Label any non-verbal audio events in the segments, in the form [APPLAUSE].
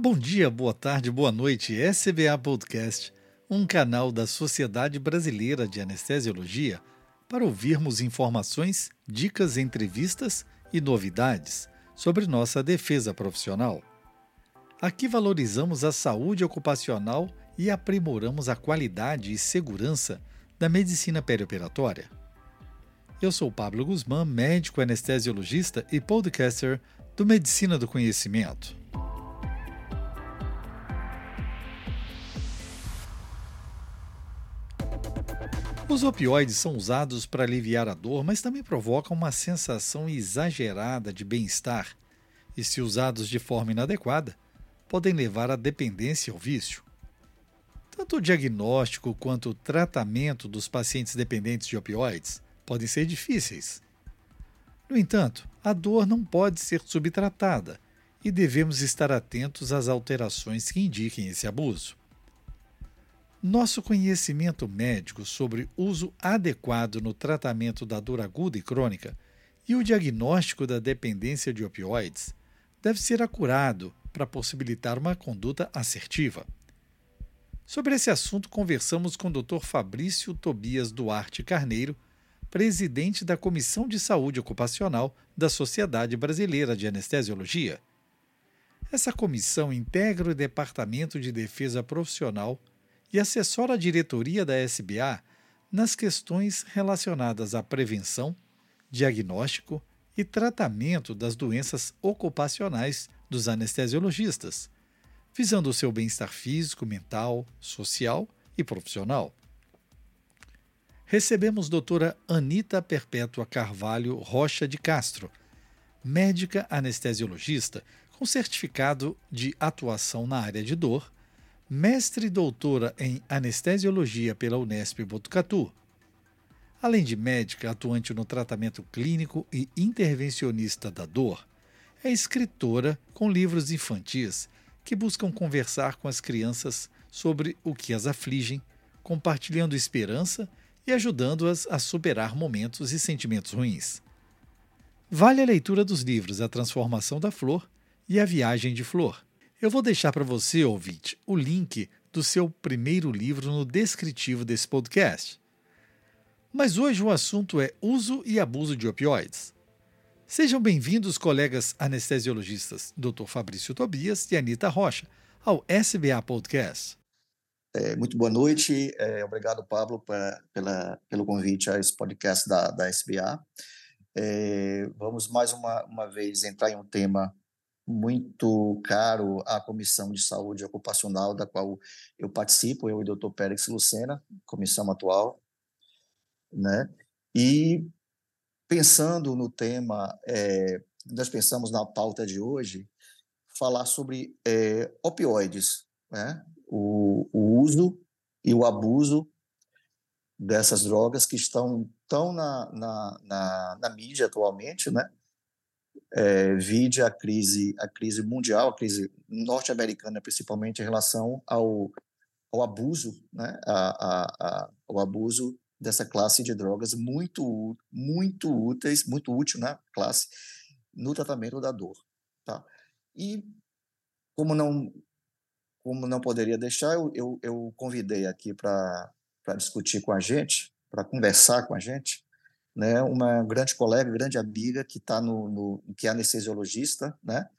Bom dia, boa tarde, boa noite. SBA Podcast, um canal da Sociedade Brasileira de Anestesiologia para ouvirmos informações, dicas, entrevistas e novidades sobre nossa defesa profissional. Aqui valorizamos a saúde ocupacional e aprimoramos a qualidade e segurança da medicina perioperatória. Eu sou Pablo Guzmán, médico anestesiologista e podcaster do Medicina do Conhecimento. Os opioides são usados para aliviar a dor, mas também provocam uma sensação exagerada de bem-estar e, se usados de forma inadequada, podem levar à dependência ou vício. Tanto o diagnóstico quanto o tratamento dos pacientes dependentes de opioides podem ser difíceis. No entanto, a dor não pode ser subtratada e devemos estar atentos às alterações que indiquem esse abuso. Nosso conhecimento médico sobre uso adequado no tratamento da dor aguda e crônica e o diagnóstico da dependência de opioides deve ser acurado para possibilitar uma conduta assertiva. Sobre esse assunto, conversamos com o Dr. Fabrício Tobias Duarte Carneiro, presidente da Comissão de Saúde Ocupacional da Sociedade Brasileira de Anestesiologia. Essa comissão integra o Departamento de Defesa Profissional e assessora a diretoria da SBA nas questões relacionadas à prevenção, diagnóstico e tratamento das doenças ocupacionais dos anestesiologistas, visando o seu bem-estar físico, mental, social e profissional. Recebemos doutora Anita Perpétua Carvalho Rocha de Castro, médica anestesiologista com certificado de atuação na área de dor, mestre e doutora em anestesiologia pela Unesp Botucatu. Além de médica atuante no tratamento clínico e intervencionista da dor, é escritora com livros infantis que buscam conversar com as crianças sobre o que as afligem, compartilhando esperança e ajudando-as a superar momentos e sentimentos ruins. Vale a leitura dos livros A Transformação da Flor e A Viagem de Flor. Eu vou deixar para você, ouvinte, o link do seu primeiro livro no descritivo desse podcast. Mas hoje o assunto é uso e abuso de opioides. Sejam bem-vindos, colegas anestesiologistas, Dr. Fabrício Tobias e Anita Rocha, ao SBA Podcast. É, muito boa noite, é, obrigado, Pablo, pra, pela, pelo convite a esse podcast da, da SBA. É, vamos mais uma, uma vez entrar em um tema muito caro à Comissão de Saúde Ocupacional, da qual eu participo, eu e o Dr. Pérez Lucena, comissão atual, né? E pensando no tema, é, nós pensamos na pauta de hoje, falar sobre é, opioides, né? o, o uso e o abuso dessas drogas que estão tão na, na, na, na mídia atualmente, né? É, vide a crise, a crise mundial, a crise norte-americana, principalmente em relação ao, ao abuso, né? A, a, a, abuso dessa classe de drogas muito, muito úteis, muito útil, né? Classe no tratamento da dor, tá? E como não como não poderia deixar, eu, eu, eu convidei aqui para discutir com a gente, para conversar com a gente, né, uma grande colega, grande amiga que está no, no, que é anestesiologista, né,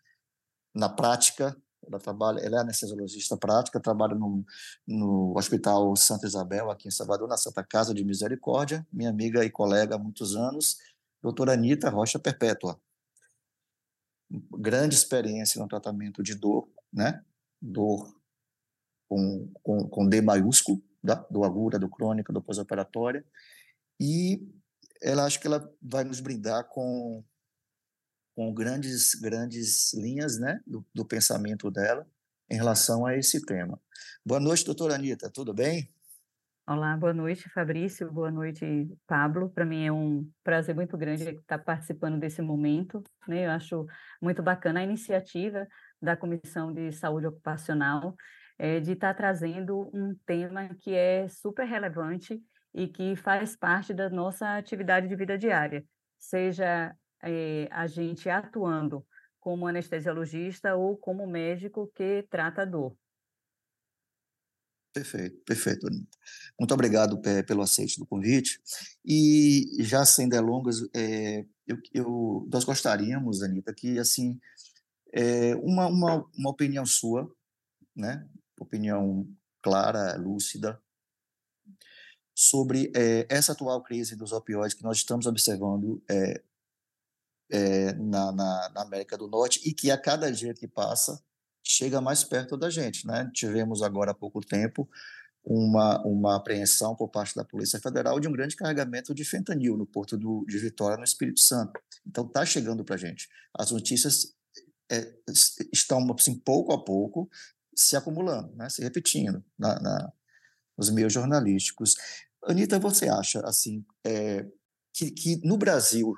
na prática, ela trabalha, ela é anestesiologista prática, trabalha no, no Hospital Santa Isabel aqui em Salvador, na Santa Casa de Misericórdia, minha amiga e colega há muitos anos, doutora Anitta Rocha Perpétua. Grande experiência no tratamento de dor, né? Dor com, com, com D maiúsculo, da, do aguda, do crônica, do pós-operatória, e ela acho que ela vai nos brindar com, com grandes, grandes linhas né, do, do pensamento dela em relação a esse tema. Boa noite, doutora Anitta, tudo bem? Olá, boa noite, Fabrício, boa noite, Pablo. Para mim é um prazer muito grande estar participando desse momento. Né? Eu acho muito bacana a iniciativa da Comissão de Saúde Ocupacional é, de estar trazendo um tema que é super relevante e que faz parte da nossa atividade de vida diária, seja é, a gente atuando como anestesiologista ou como médico que trata a dor. Perfeito, perfeito. Muito obrigado pelo aceite do convite. E já sem delongas, é, eu, eu, nós gostaríamos, Anitta, que assim é, uma, uma, uma opinião sua, né? opinião clara, lúcida, sobre é, essa atual crise dos opioides que nós estamos observando é, é, na, na, na, América do Norte e que a cada dia que passa chega mais perto da gente. Né? Tivemos agora há pouco tempo uma, uma apreensão por parte da Polícia Federal de um grande carregamento de fentanil no porto do, de Vitória, no Espírito Santo. Então, está chegando para a gente. As notícias estão, assim, pouco a pouco, se acumulando, né? se repetindo na, na, nos meios jornalísticos. Anitta, você acha assim é, que, que no Brasil,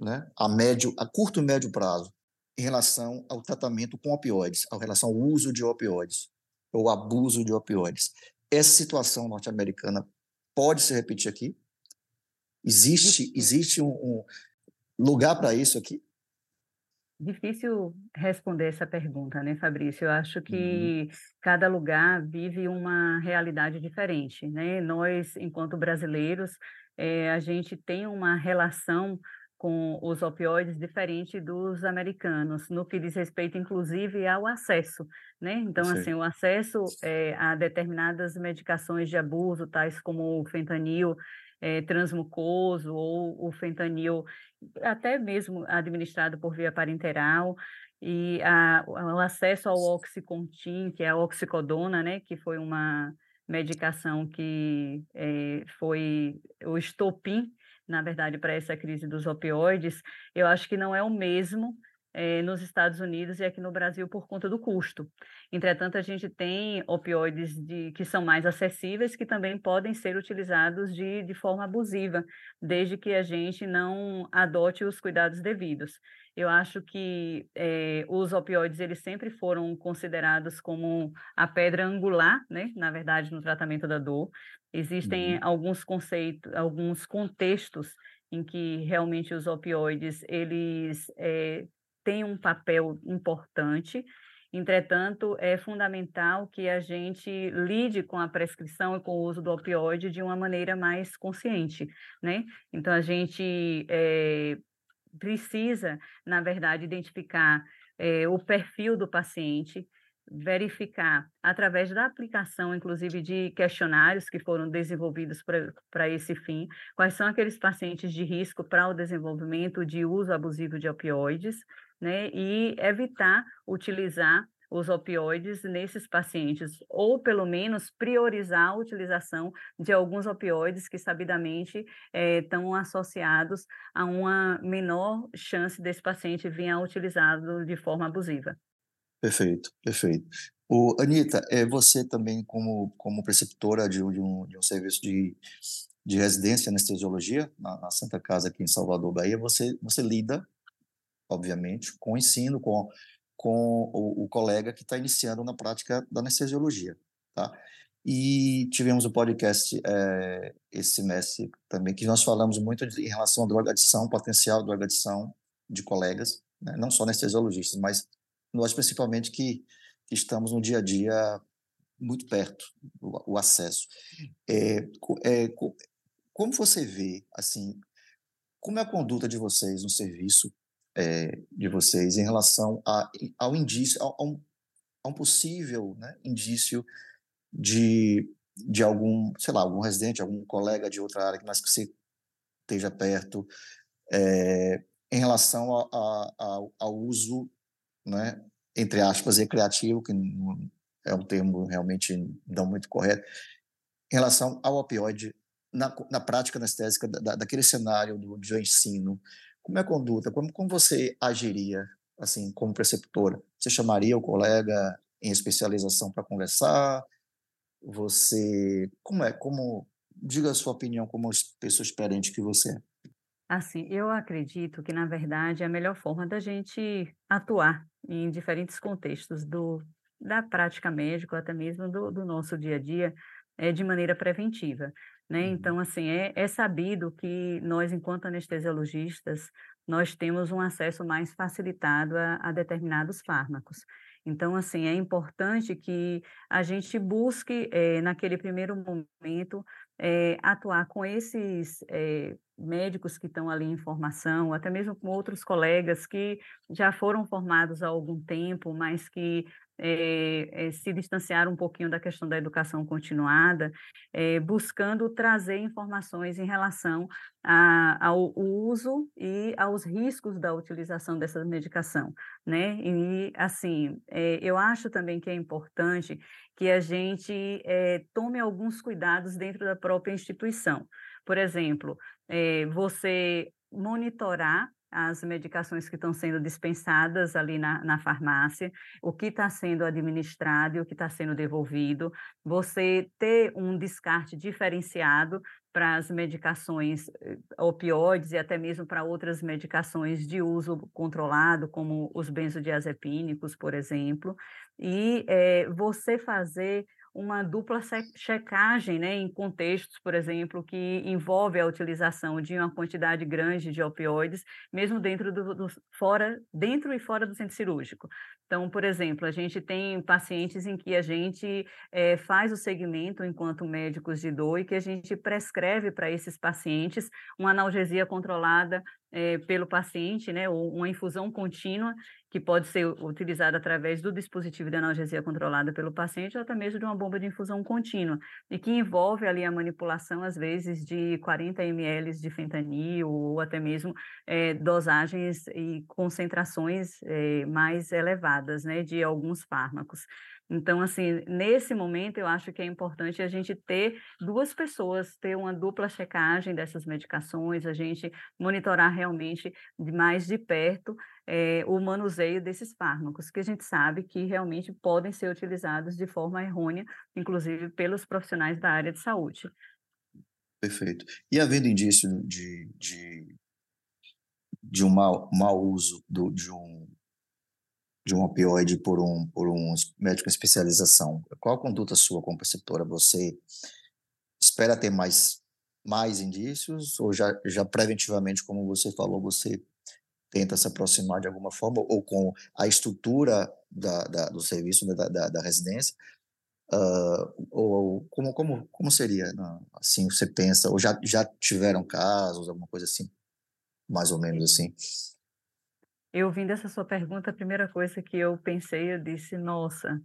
né, a médio, a curto e médio prazo, em relação ao tratamento com opioides, em relação ao uso de opioides ou abuso de opioides. Essa situação norte-americana pode se repetir aqui? Existe, existe um, um lugar para isso aqui? Difícil responder essa pergunta, né, Fabrício? Eu acho que uhum. cada lugar vive uma realidade diferente, né? Nós, enquanto brasileiros, é, a gente tem uma relação com os opioides diferente dos americanos, no que diz respeito, inclusive, ao acesso, né? Então, Sim. assim, o acesso é, a determinadas medicações de abuso, tais como o fentanil é, transmucoso ou o fentanil, até mesmo administrado por via parenteral, e a, o acesso ao oxycontin, que é a oxicodona, né? Que foi uma medicação que é, foi o estopim na verdade, para essa crise dos opioides, eu acho que não é o mesmo eh, nos Estados Unidos e aqui no Brasil por conta do custo. Entretanto, a gente tem opioides de, que são mais acessíveis, que também podem ser utilizados de, de forma abusiva, desde que a gente não adote os cuidados devidos. Eu acho que eh, os opioides eles sempre foram considerados como a pedra angular, né? Na verdade, no tratamento da dor. Existem uhum. alguns conceitos, alguns contextos em que realmente os opioides eles eh, têm um papel importante. Entretanto, é fundamental que a gente lide com a prescrição e com o uso do opioide de uma maneira mais consciente, né? Então, a gente é, precisa, na verdade, identificar é, o perfil do paciente, verificar através da aplicação, inclusive de questionários que foram desenvolvidos para esse fim, quais são aqueles pacientes de risco para o desenvolvimento de uso abusivo de opioides, né, e evitar utilizar os opioides nesses pacientes, ou pelo menos priorizar a utilização de alguns opioides que sabidamente é, estão associados a uma menor chance desse paciente vir a utilizado de forma abusiva. Perfeito, perfeito. O, Anitta, é, você também, como, como preceptora de, de, um, de um serviço de, de residência em anestesiologia, na, na Santa Casa aqui em Salvador, Bahia, você, você lida, obviamente, com o ensino, com com o, o colega que está iniciando na prática da anestesiologia, tá? E tivemos o um podcast é, esse semestre também, que nós falamos muito de, em relação à drogadição, potencial drogadição de colegas, né? não só anestesiologistas, mas nós principalmente que, que, estamos no dia a dia muito perto, o, o acesso. É, é, como você vê, assim, como é a conduta de vocês no serviço é, de vocês em relação a, ao indício, a, a, um, a um, possível né, indício de, de algum, sei lá, algum residente, algum colega de outra área, mas que você esteja perto, é, em relação ao uso, né, entre aspas, recreativo, que é um termo realmente não muito correto, em relação ao opioide na, na prática anestésica da, daquele cenário do, do ensino, como é a conduta? Como, como você agiria, assim, como preceptora? Você chamaria o colega em especialização para conversar? Você, como é? Como diga a sua opinião como pessoa experiente que você é. Assim, eu acredito que, na verdade, é a melhor forma da gente atuar em diferentes contextos do, da prática médica, até mesmo do, do nosso dia a dia, é de maneira preventiva. Né? Uhum. Então, assim, é, é sabido que nós, enquanto anestesiologistas, nós temos um acesso mais facilitado a, a determinados fármacos. Então, assim, é importante que a gente busque, é, naquele primeiro momento, é, atuar com esses é, médicos que estão ali em formação, até mesmo com outros colegas que já foram formados há algum tempo, mas que é, é, se distanciar um pouquinho da questão da educação continuada, é, buscando trazer informações em relação a, ao uso e aos riscos da utilização dessa medicação, né? E, assim, eu acho também que é importante que a gente tome alguns cuidados dentro da própria instituição. Por exemplo, você monitorar as medicações que estão sendo dispensadas ali na, na farmácia, o que está sendo administrado e o que está sendo devolvido, você ter um descarte diferenciado para as medicações eh, opioides e até mesmo para outras medicações de uso controlado, como os benzodiazepínicos, por exemplo, e é, você fazer uma dupla checagem, né, em contextos, por exemplo, que envolve a utilização de uma quantidade grande de opioides, mesmo dentro do, do, fora, dentro e fora do centro cirúrgico. Então, por exemplo, a gente tem pacientes em que a gente é, faz o segmento enquanto médicos de dor e que a gente prescreve para esses pacientes uma analgesia controlada é, pelo paciente, né, ou uma infusão contínua que pode ser utilizada através do dispositivo de analgesia controlada pelo paciente ou até mesmo de uma bomba de infusão contínua, e que envolve ali a manipulação, às vezes, de 40 ml de fentanil ou até mesmo é, dosagens e concentrações é, mais elevadas, né, de alguns fármacos. Então, assim, nesse momento, eu acho que é importante a gente ter duas pessoas, ter uma dupla checagem dessas medicações, a gente monitorar realmente mais de perto é, o manuseio desses fármacos, que a gente sabe que realmente podem ser utilizados de forma errônea, inclusive pelos profissionais da área de saúde. Perfeito. E havendo indício de, de, de um mau, mau uso do, de um de um opioide por um, por um médico em especialização. Qual a conduta sua como preceptora? Você espera ter mais, mais indícios ou já, já preventivamente, como você falou, você tenta se aproximar de alguma forma ou com a estrutura da, da do serviço, né, da, da, da residência? Uh, ou como, como, como seria? Assim, você pensa, ou já, já tiveram casos, alguma coisa assim, mais ou menos assim? Eu ouvindo essa sua pergunta, a primeira coisa que eu pensei, eu disse, nossa,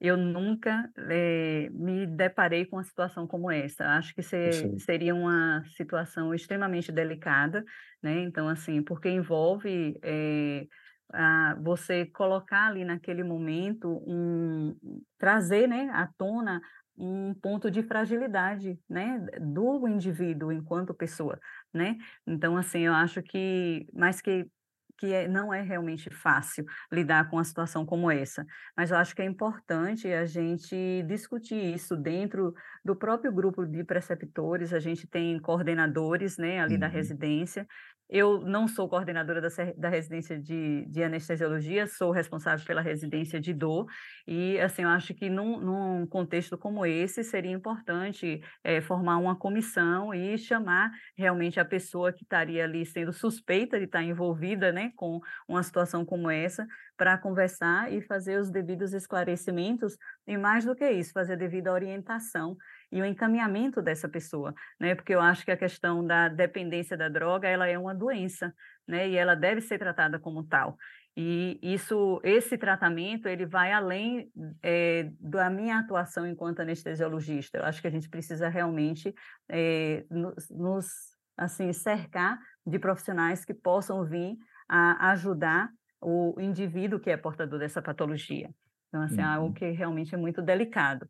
eu nunca eh, me deparei com uma situação como essa. Acho que ser, seria uma situação extremamente delicada, né? Então, assim, porque envolve eh, a, você colocar ali naquele momento um trazer, né, à tona um ponto de fragilidade, né, do indivíduo enquanto pessoa, né? Então, assim, eu acho que, mais que que é, não é realmente fácil lidar com uma situação como essa. Mas eu acho que é importante a gente discutir isso dentro do próprio grupo de preceptores. A gente tem coordenadores né, ali uhum. da residência eu não sou coordenadora da, da residência de, de, anestesiologia, sou responsável pela residência de dor, e assim, eu acho que num, num contexto como esse seria importante é, formar uma comissão e chamar realmente a pessoa que estaria ali sendo suspeita de estar envolvida né, com uma situação como essa, para conversar e fazer os devidos esclarecimentos, e mais do que isso, fazer a devida orientação e o encaminhamento dessa pessoa, né? Porque eu acho que a questão da dependência da droga, ela é uma doença, né? E ela deve ser tratada como tal. E isso, esse tratamento, ele vai além é, da minha atuação enquanto anestesiologista. Eu acho que a gente precisa realmente é, nos, nos, assim, cercar de profissionais que possam vir a ajudar o indivíduo que é portador dessa patologia. Então, assim, é uhum. algo que realmente é muito delicado.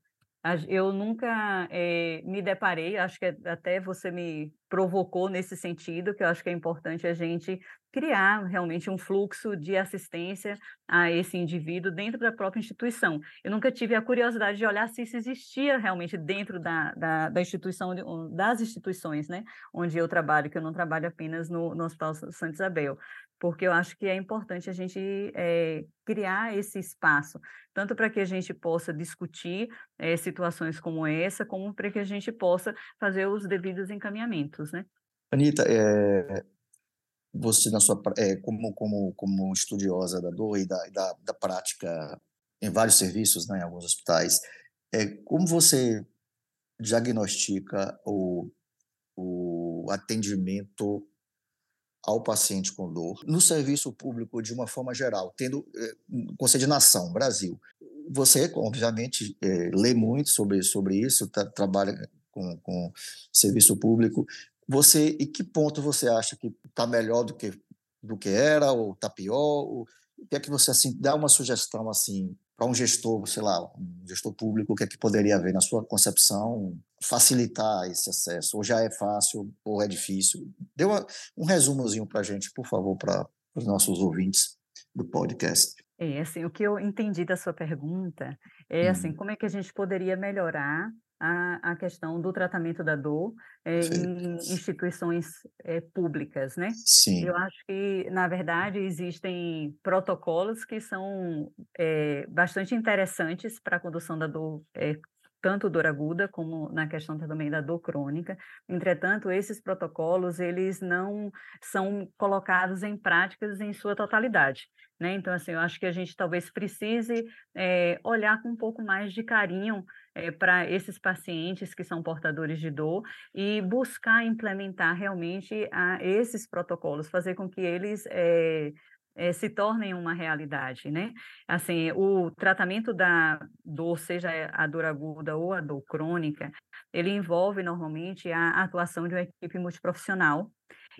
Eu nunca é, me deparei, acho que até você me provocou nesse sentido, que eu acho que é importante a gente criar realmente um fluxo de assistência a esse indivíduo dentro da própria instituição. Eu nunca tive a curiosidade de olhar se isso existia realmente dentro da, da, da instituição, das instituições, né, onde eu trabalho, que eu não trabalho apenas no, no Hospital Santa Isabel porque eu acho que é importante a gente é, criar esse espaço, tanto para que a gente possa discutir é, situações como essa, como para que a gente possa fazer os devidos encaminhamentos, né? Anitta, é, você na sua como como como estudiosa da dor e da, da, da prática em vários serviços, né, em alguns hospitais, é como você diagnostica o, o atendimento ao paciente com dor no serviço público de uma forma geral, tendo é, Conselho de Nação, Brasil. Você, obviamente, é, lê muito sobre, sobre isso, tá, trabalha com, com serviço público. Você, e que ponto você acha que está melhor do que do que era ou está pior? Ou, o que é que você assim dá uma sugestão assim para um gestor, sei lá, um gestor público, o que é que poderia haver na sua concepção facilitar esse acesso? Ou já é fácil ou é difícil? Dê uma, um resumozinho para a gente, por favor, para os nossos ouvintes do podcast. É, assim, o que eu entendi da sua pergunta é, assim, hum. como é que a gente poderia melhorar a, a questão do tratamento da dor é, em instituições é, públicas, né? Sim. Eu acho que, na verdade, existem protocolos que são é, bastante interessantes para a condução da dor tanto dor aguda como na questão também da dor crônica. Entretanto, esses protocolos eles não são colocados em práticas em sua totalidade. Né? Então, assim, eu acho que a gente talvez precise é, olhar com um pouco mais de carinho é, para esses pacientes que são portadores de dor e buscar implementar realmente a, esses protocolos, fazer com que eles é, é, se tornem uma realidade, né? Assim, o tratamento da dor, seja a dor aguda ou a dor crônica, ele envolve normalmente a atuação de uma equipe multiprofissional,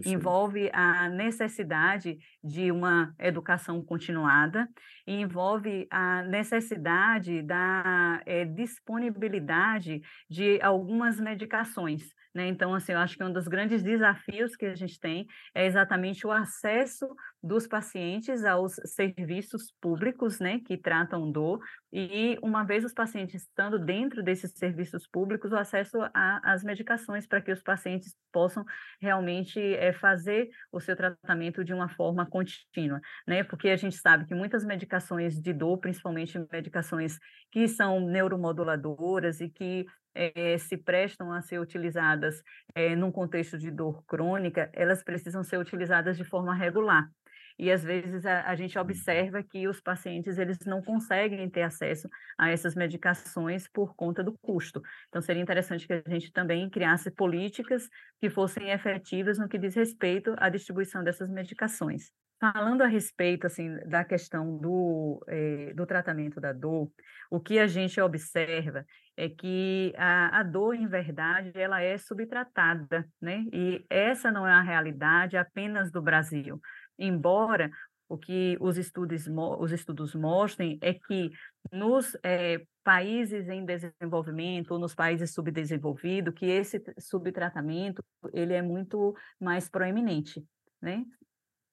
envolve a necessidade de uma educação continuada, envolve a necessidade da é, disponibilidade de algumas medicações. Né? Então, assim, eu acho que um dos grandes desafios que a gente tem é exatamente o acesso dos pacientes aos serviços públicos, né, que tratam dor, e uma vez os pacientes estando dentro desses serviços públicos, o acesso às medicações para que os pacientes possam realmente é, fazer o seu tratamento de uma forma contínua, né, porque a gente sabe que muitas medicações de dor, principalmente medicações que são neuromoduladoras e que é, se prestam a ser utilizadas é, num contexto de dor crônica, elas precisam ser utilizadas de forma regular. E às vezes a, a, gente observa que os pacientes eles não conseguem ter acesso a essas medicações por conta do custo. Então seria interessante que a gente também criasse políticas que fossem efetivas no que diz respeito à distribuição dessas medicações. Falando a respeito assim da questão do, eh, do tratamento da dor, o que a gente observa é que a, a dor, em verdade, ela é subtratada, né? E essa não é a realidade apenas do Brasil. Embora o que os estudos, os estudos mostrem é que nos é, países em desenvolvimento ou nos países subdesenvolvidos, que esse subtratamento ele é muito mais proeminente, né?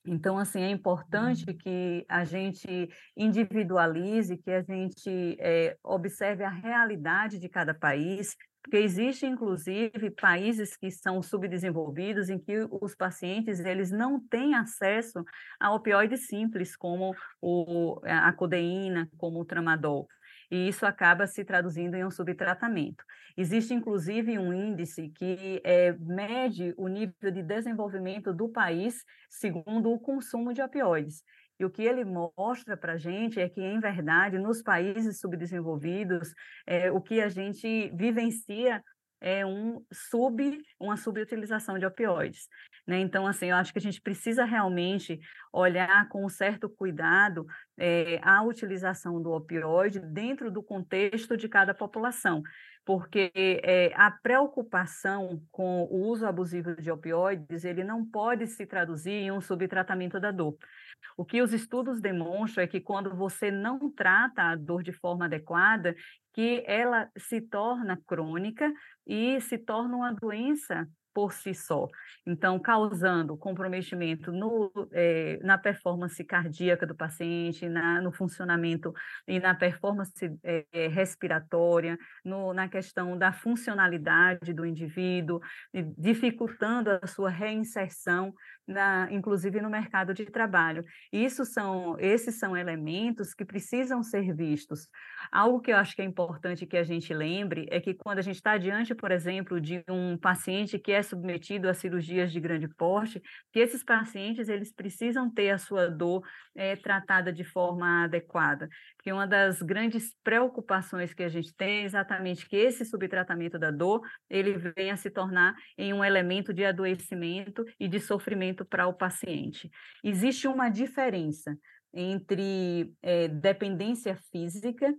Então, assim, é importante uhum. que a gente individualize, que a gente é, observe a realidade de cada país, porque existe, inclusive, países que são subdesenvolvidos em que os pacientes eles não têm acesso a opioides simples, como o, a codeína, como o tramadol e isso acaba se traduzindo em um subtratamento. Existe, inclusive, um índice que é, mede o nível de desenvolvimento do país segundo o consumo de opioides. E o que ele mostra para a gente é que, em verdade, nos países subdesenvolvidos, é, o que a gente vivencia é um sub, uma subutilização de opioides. Né? Então, assim, eu acho que a gente precisa realmente olhar com certo cuidado é, a utilização do opioide dentro do contexto de cada população, porque é, a preocupação com o uso abusivo de opioides, ele não pode se traduzir em um subtratamento da dor. O que os estudos demonstram é que quando você não trata a dor de forma adequada, que ela se torna crônica e se torna uma doença por si só. Então, causando comprometimento no, eh, na performance cardíaca do paciente, na, no funcionamento e na performance eh, respiratória, no, na questão da funcionalidade do indivíduo, dificultando a sua reinserção, na, inclusive no mercado de trabalho. Isso são, esses são elementos que precisam ser vistos. Algo que eu acho que é importante que a gente lembre é que quando a gente está diante, por exemplo, de um paciente que é submetido a cirurgias de grande porte, que esses pacientes eles precisam ter a sua dor é, tratada de forma adequada. Porque uma das grandes preocupações que a gente tem é exatamente que esse subtratamento da dor ele venha se tornar em um elemento de adoecimento e de sofrimento para o paciente. Existe uma diferença entre é, dependência física,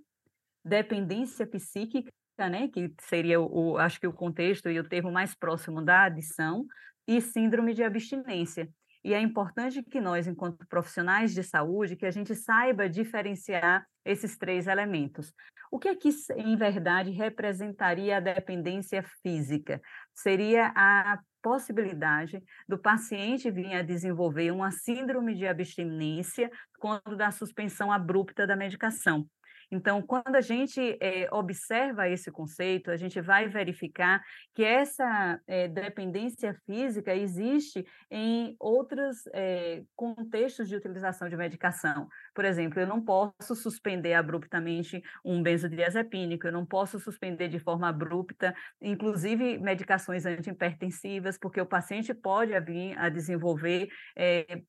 dependência psíquica né, que seria o, acho que o contexto e o termo mais próximo da adição, e síndrome de abstinência. E é importante que nós, enquanto profissionais de saúde, que a gente saiba diferenciar esses três elementos. O que é que, em verdade, representaria a dependência física? Seria a possibilidade do paciente vir a desenvolver uma síndrome de abstinência quando da suspensão abrupta da medicação. Então, quando a gente é, observa esse conceito, a gente vai verificar que essa é, dependência física existe em outros é, contextos de utilização de medicação. Por exemplo, eu não posso suspender abruptamente um benzodiazepínico, eu não posso suspender de forma abrupta, inclusive medicações antihipertensivas, porque o paciente pode vir a desenvolver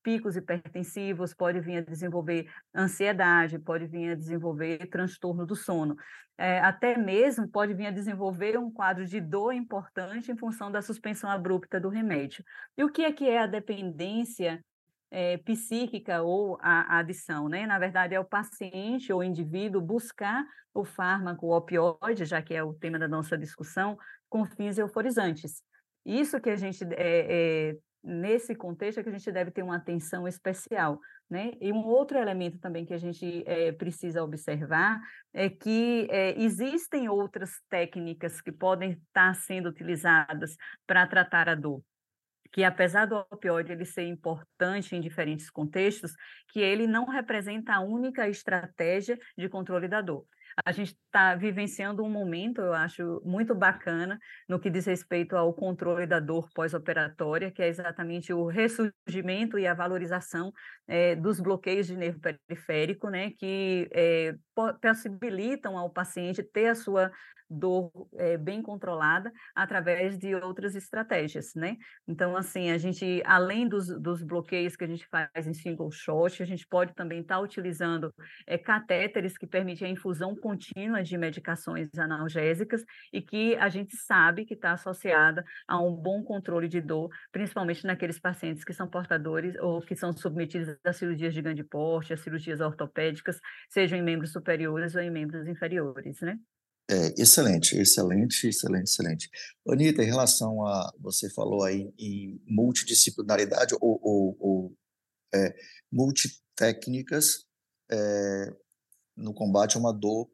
picos hipertensivos, pode vir a desenvolver ansiedade, pode vir a desenvolver transtorno do sono. É, até mesmo pode vir a desenvolver um quadro de dor importante em função da suspensão abrupta do remédio. E o que é que é a dependência é, psíquica ou a, a, adição, né? Na verdade, é o paciente ou indivíduo buscar o fármaco o opioide, já que é o tema da nossa discussão, com fins euforizantes. Isso que a gente, é, é, nesse contexto, é que a gente deve ter uma atenção especial, né? E um outro elemento também que a gente é, precisa observar é que é, existem outras técnicas que podem estar sendo utilizadas para tratar a dor que apesar do opioide ele ser importante em diferentes contextos, que ele não representa a única estratégia de controle da dor. A gente está vivenciando um momento, eu acho, muito bacana no que diz respeito ao controle da dor pós-operatória, que é exatamente o ressurgimento e a valorização é, dos bloqueios de nervo periférico, né, que é, possibilitam ao paciente ter a sua dor é, bem controlada através de outras estratégias, né? Então, assim, a gente, além dos, dos bloqueios que a gente faz em single shot, a gente pode também estar tá utilizando é, catéteres que permitem a infusão contínua de medicações analgésicas e que a gente sabe que está associada a um bom controle de dor, principalmente naqueles pacientes que são portadores ou que são submetidos a cirurgias de grande porte, a cirurgias ortopédicas, sejam em membros superiores ou em membros inferiores, né? É, excelente, excelente, excelente, excelente. Anitta, em relação a, você falou aí em multidisciplinaridade ou, ou, ou é, multitécnicas é, no combate a uma dor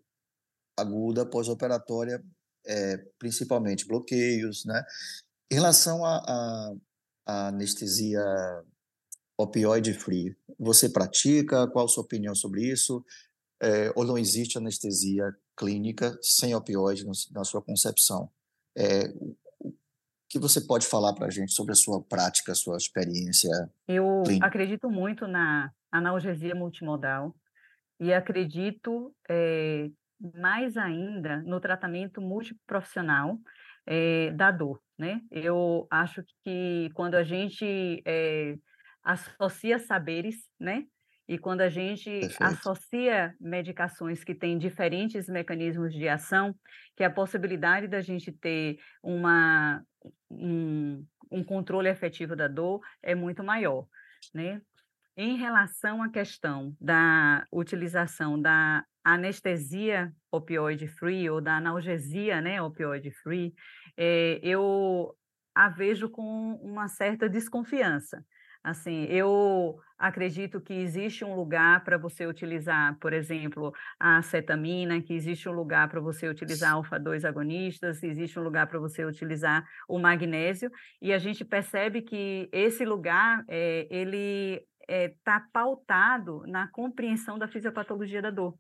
aguda pós-operatória, é, principalmente bloqueios, né? Em relação à anestesia opioide free, você pratica? Qual a sua opinião sobre isso? É, ou não existe anestesia clínica sem opioide na sua concepção. É, o que você pode falar para a gente sobre a sua prática, a sua experiência? Eu clínica? acredito muito na analgesia multimodal e acredito é, mais ainda no tratamento multiprofissional é, da dor. Né? Eu acho que quando a gente é, associa saberes, né? E quando a gente Perfeito. associa medicações que têm diferentes mecanismos de ação, que a possibilidade da gente ter uma, um, um controle efetivo da dor é muito maior, né? Em relação à questão da utilização da anestesia opioide free ou da analgesia, né, opioide free, é, eu a vejo com uma certa desconfiança. Assim, eu acredito que existe um lugar para você utilizar, por exemplo, a acetamina, que existe um lugar para você utilizar alfa-2 agonistas, existe um lugar para você utilizar o magnésio, e a gente percebe que esse lugar, é, ele está é, pautado na compreensão da fisiopatologia da dor.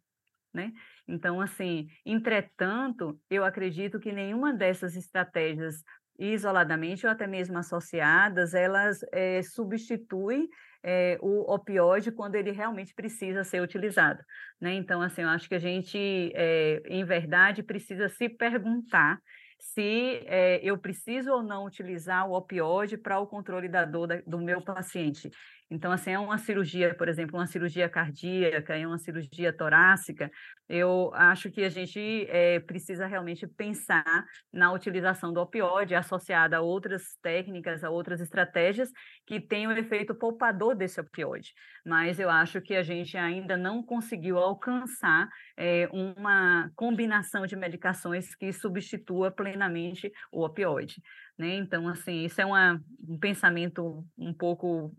Né? Então, assim, entretanto, eu acredito que nenhuma dessas estratégias isoladamente ou até mesmo associadas, elas é, substituem é, o opioide quando ele realmente precisa ser utilizado. Né? Então, assim, eu acho que a gente, é, em verdade, precisa se perguntar se é, eu preciso ou não utilizar o opioide para o controle da dor da, do meu paciente. Então, assim, é uma cirurgia, por exemplo, uma cirurgia cardíaca, é uma cirurgia torácica, eu acho que a gente é, precisa realmente pensar na utilização do opioide associada a outras técnicas, a outras estratégias que tenham o efeito poupador desse opioide. Mas eu acho que a gente ainda não conseguiu alcançar é, uma combinação de medicações que substitua plenamente o opioide. Né? Então, assim, isso é uma, um pensamento um pouco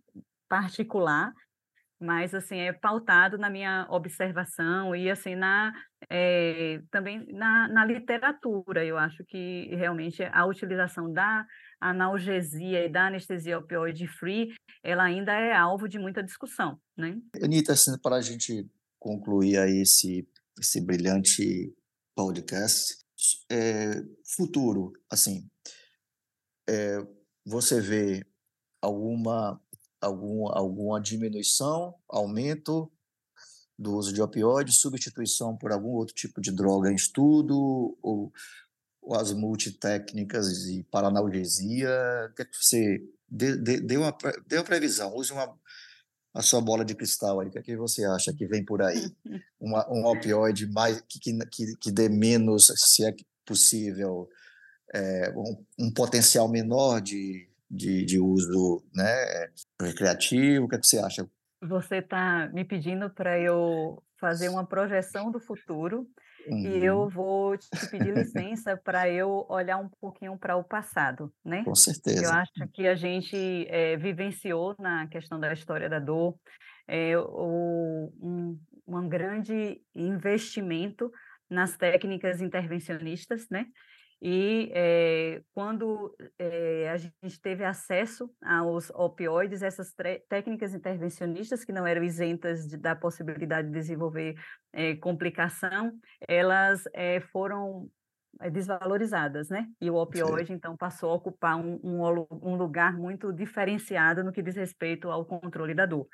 particular, mas assim é pautado na minha observação e assim na é, também na, na, literatura. Eu acho que realmente a utilização da analgesia e da anestesia opioide free ela ainda é alvo de muita discussão né? Anitta assim, para a gente concluir aí esse esse brilhante podcast é, futuro assim é, você vê alguma algum, alguma diminuição, aumento do uso de opioides, substituição por algum outro tipo de droga em estudo, ou, ou as multitécnicas e paranalgesia? O que, é que você dê, dê, dê, uma, dê uma previsão, use uma, a sua bola de cristal aí, o que, é que você acha que vem por aí? [LAUGHS] Uma, um opioide mais, que, que, que dê menos, se é possível, é, um, um potencial menor de de, de uso né, recreativo? O que, é que você acha? Você está me pedindo para eu fazer uma projeção do futuro uhum. e eu uhum. vou te pedir licença para eu olhar um pouquinho para o passado, né? Com certeza. Eu acho que a gente é, vivenciou na questão da história da dor é, o, um, um grande investimento nas técnicas intervencionistas, né? E é, quando é, a gente teve acesso aos opioides, essas técnicas intervencionistas que não eram isentas de, da possibilidade de desenvolver é, complicação, elas foram desvalorizadas, né? E o opioide, Sim. então, passou a ocupar um, um, um lugar muito diferenciado no que diz respeito ao controle da dor.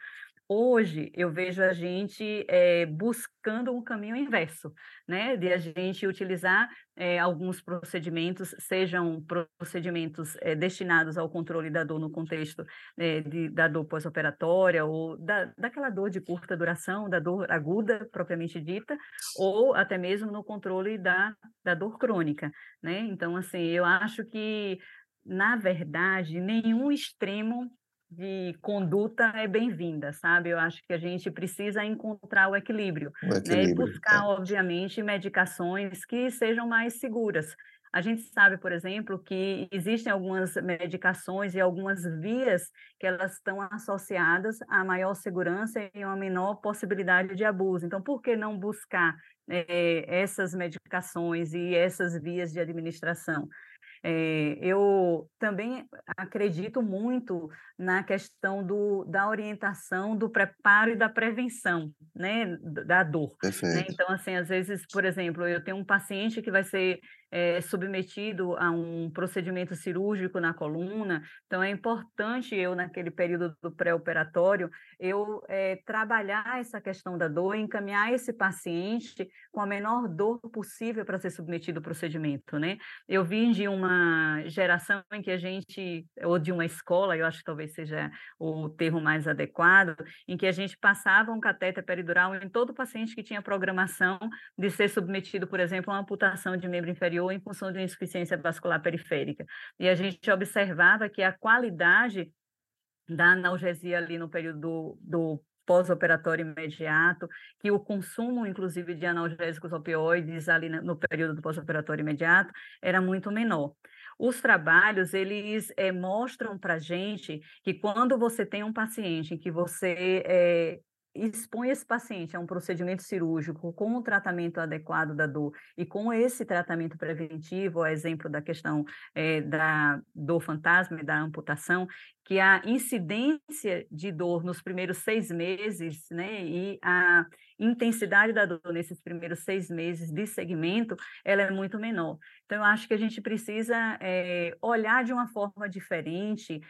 Hoje eu vejo a gente é, buscando um caminho inverso, né? De a gente utilizar é, alguns procedimentos, sejam procedimentos é, destinados ao controle da dor no contexto de, da dor pós-operatória, ou da, daquela dor de curta duração, da dor aguda propriamente dita, ou até mesmo no controle da, da dor crônica, né? Então, assim, eu acho que na verdade, nenhum extremo de conduta é bem-vinda, sabe? Eu acho que a gente precisa encontrar o equilíbrio, o equilíbrio né? E buscar, é. obviamente, medicações que sejam mais seguras. A gente sabe, por exemplo, que existem algumas medicações e algumas vias que elas estão associadas a maior segurança e uma menor possibilidade de abuso. Então, por que não buscar é, essas medicações e essas vias de administração? É, eu também acredito muito na questão do, da orientação, do preparo e da prevenção, né, da dor. Né? Então, assim, às vezes, por exemplo, eu tenho um paciente que vai ser é, submetido a um procedimento cirúrgico na coluna, então é importante eu, naquele período do pré-operatório, eu é, trabalhar essa questão da dor, encaminhar esse paciente com a menor dor possível para ser submetido ao procedimento, né? Eu vim de uma geração em que a gente, ou de uma escola, eu acho que talvez seja o termo mais adequado, em que a gente passava um catéter peridural em todo paciente que tinha programação de ser submetido, por exemplo, a uma amputação de membro inferior inferior em função de insuficiência vascular periférica. E a gente observava que a qualidade da analgesia ali no período do, do pós-operatório imediato, que o consumo, inclusive, de analgésicos opioides ali no período do pós-operatório imediato era muito menor. Os trabalhos, eles é, mostram para gente que quando você tem um paciente em que você é, expõe esse paciente a um procedimento cirúrgico com o tratamento adequado da dor e com esse tratamento preventivo, a exemplo da questão é, da dor fantasma e da amputação, que a incidência de dor nos primeiros seis meses, né, e a intensidade da dor nesses primeiros seis meses de segmento, ela é muito menor. Então, eu acho que a gente precisa é, olhar de uma forma diferente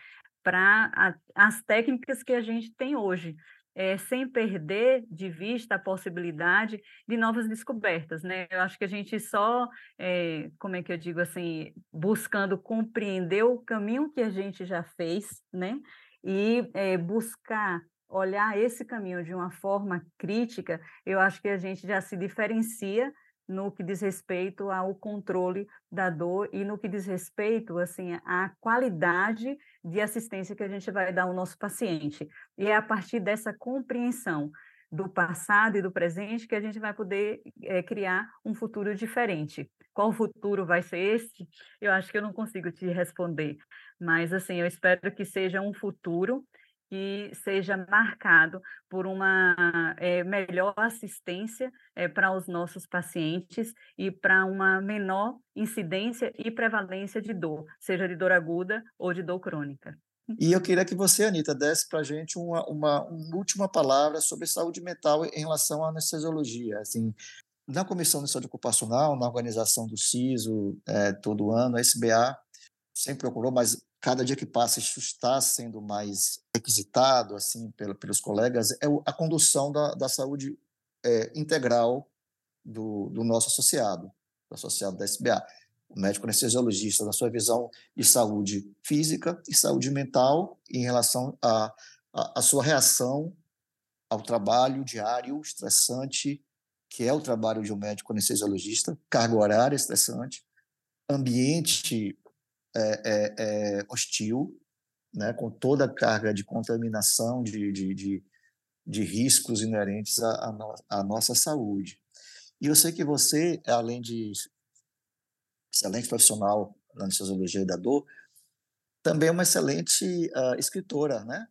para as técnicas que a gente tem hoje é, sem perder de vista a possibilidade de novas descobertas, né? Eu acho que a gente só, é, como é que eu digo assim, buscando compreender o caminho que a gente já fez, né? E é, buscar olhar esse caminho de uma forma crítica, eu acho que a gente já se diferencia no que diz respeito ao controle da dor e no que diz respeito assim à qualidade de assistência que a gente vai dar ao nosso paciente. E é a partir dessa compreensão do passado e do presente que a gente vai poder é, criar um futuro diferente. Qual futuro vai ser esse? Eu acho que eu não consigo te responder, mas assim, eu espero que seja um futuro que seja marcado por uma é, melhor assistência é, para os nossos pacientes e para uma menor incidência e prevalência de dor, seja de dor aguda ou de dor crônica. E eu queria que você, Anitta, desse para a gente uma, uma, uma, última palavra sobre saúde mental em relação à anestesiologia. Assim, na Comissão de Saúde Ocupacional, na organização do CISO, é, todo ano, a SBA sempre procurou, mas cada dia que passa isso está sendo mais requisitado assim pelo, pelos colegas é a condução da, da saúde é, integral do, do, nosso associado, do associado da SBA, o médico anestesiologista, na sua visão de saúde física e saúde mental em relação à a, a, a, sua reação ao trabalho diário estressante, que é o trabalho de um médico anestesiologista, carga horária estressante, ambiente é, é, é, hostil, né, com toda a carga de contaminação, de, de, de, de riscos inerentes à, à, no, à, nossa saúde. E eu sei que você, além de excelente profissional na anestesiologia da dor, também é uma excelente uh, escritora, né?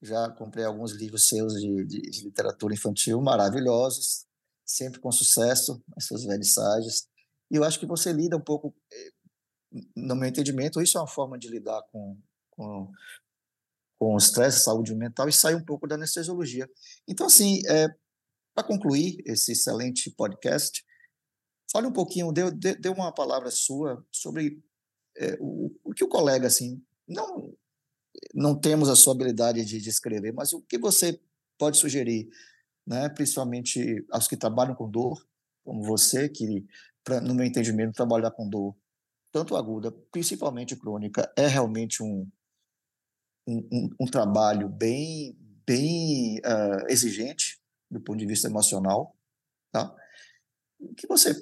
Já comprei alguns livros seus de, de, de, literatura infantil maravilhosos, sempre com sucesso nas suas vernissagens. E eu acho que você lida um pouco eh, no meu entendimento, isso é uma forma de lidar com, com, com o estresse, saúde mental e sair um pouco da anestesiologia. Então, assim, é, para concluir esse excelente podcast, fale um pouquinho, dê, dê, uma palavra sua sobre é, o, o que o colega, assim, não, não temos a sua habilidade de, de escrever, mas o que você pode sugerir, né, principalmente aos que trabalham com dor, como você, que, pra, no meu entendimento, trabalhar com dor tanto aguda, principalmente crônica, é realmente um, um, um, um trabalho bem, bem uh, exigente do ponto de vista emocional. Tá? O que você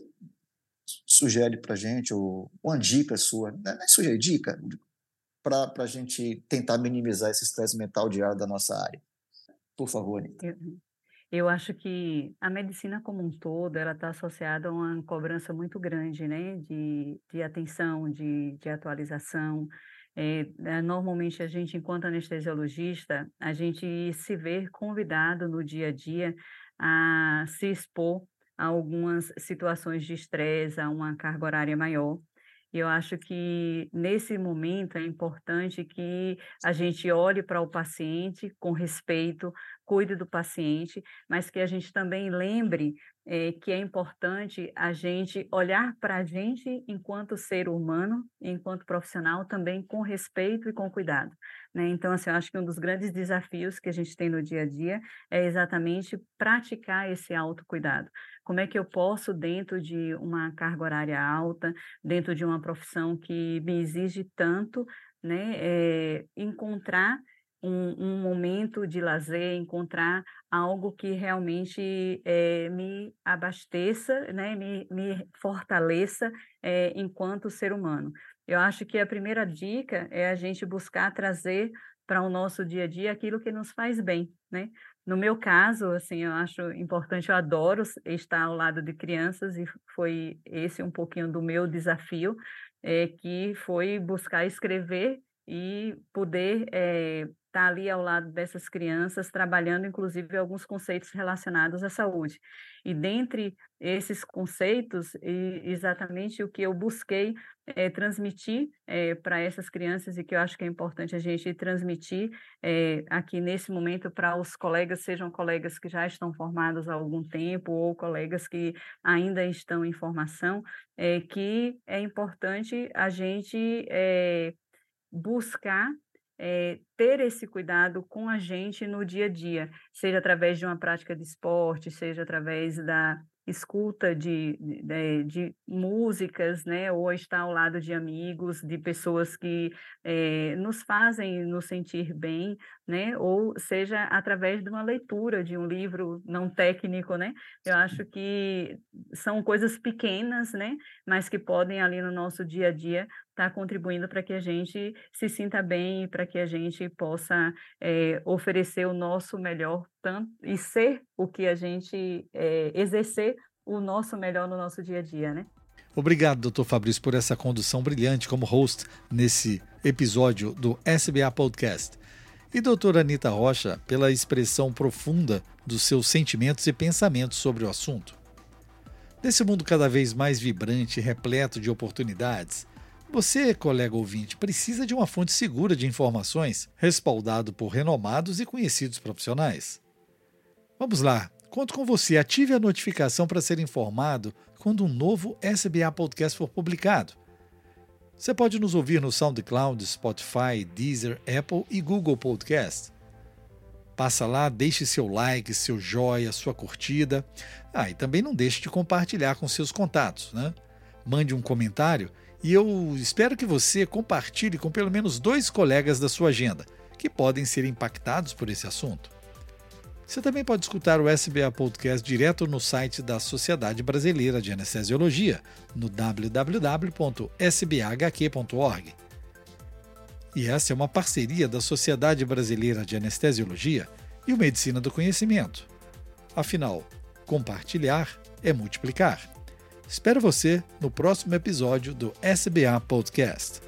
sugere para gente, ou uma dica sua, não é sugerir dica, para a gente tentar minimizar esse estresse mental diário da nossa área? Por favor, Anitta. Eu acho que a medicina como um todo, ela está associada a uma cobrança muito grande, né, de, de atenção, de, de atualização. É, normalmente a gente, enquanto anestesiologista, a gente se vê convidado no dia a dia a se expor a algumas situações de estresse, a uma carga horária maior. Eu acho que nesse momento é importante que a gente olhe para o paciente com respeito, cuide do paciente, mas que a gente também lembre é, que é importante a gente olhar para a gente enquanto ser humano, enquanto profissional, também com respeito e com cuidado. Né? Então, assim, eu acho que um dos grandes desafios que a gente tem no dia a dia é exatamente praticar esse autocuidado. Como é que eu posso, dentro de uma carga horária alta, dentro de uma profissão que me exige tanto, né, é, encontrar um, um, momento de lazer, encontrar algo que realmente é, me abasteça, né, me, me fortaleça é, enquanto ser humano. Eu acho que a primeira dica é a gente buscar trazer para o nosso dia a dia aquilo que nos faz bem, né? No meu caso, assim, eu acho importante, eu adoro estar ao lado de crianças e foi esse um pouquinho do meu desafio, é, que foi buscar escrever e poder é, estar tá ali ao lado dessas crianças, trabalhando inclusive alguns conceitos relacionados à saúde. E dentre esses conceitos, exatamente o que eu busquei é, transmitir é, para essas crianças e que eu acho que é importante a gente transmitir é, aqui nesse momento para os colegas, sejam colegas que já estão formados há algum tempo ou colegas que ainda estão em formação, é que é importante a gente buscar é, ter esse cuidado com a gente no dia a dia, seja através de uma prática de esporte, seja através da escuta de, de, de, músicas, né, ou estar ao lado de amigos, de pessoas que é, nos fazem nos sentir bem, né, ou seja através de uma leitura de um livro não técnico, né, eu acho que são coisas pequenas, né, mas que podem ali no nosso dia a dia estar tá contribuindo para que a gente se sinta bem, para que a gente possa é, oferecer o nosso melhor tanto e ser o que a gente é, exercer o nosso melhor no nosso dia a dia, né? Obrigado, doutor Fabrício, por essa condução brilhante como host nesse episódio do SBA Podcast. E doutora Anitta Rocha, pela expressão profunda dos seus sentimentos e pensamentos sobre o assunto. Nesse mundo cada vez mais vibrante e repleto de oportunidades, você, colega ouvinte, precisa de uma fonte segura de informações, respaldado por renomados e conhecidos profissionais. Vamos lá, conto com você. Ative a notificação para ser informado quando um novo SBA Podcast for publicado. Você pode nos ouvir no SoundCloud, Spotify, Deezer, Apple e Google Podcast. Passa lá, deixe seu like, seu joia, sua curtida. Ah, e também não deixe de compartilhar com seus contatos, né? Mande um comentário e eu espero que você compartilhe com pelo menos dois colegas da sua agenda que podem ser impactados por esse assunto. Você também pode escutar o SBA Podcast direto no site da Sociedade Brasileira de Anestesiologia, no www.sbhq.org. E essa é uma parceria da Sociedade Brasileira de Anestesiologia e o Medicina do Conhecimento. Afinal, compartilhar é multiplicar. Espero você no próximo episódio do SBA Podcast.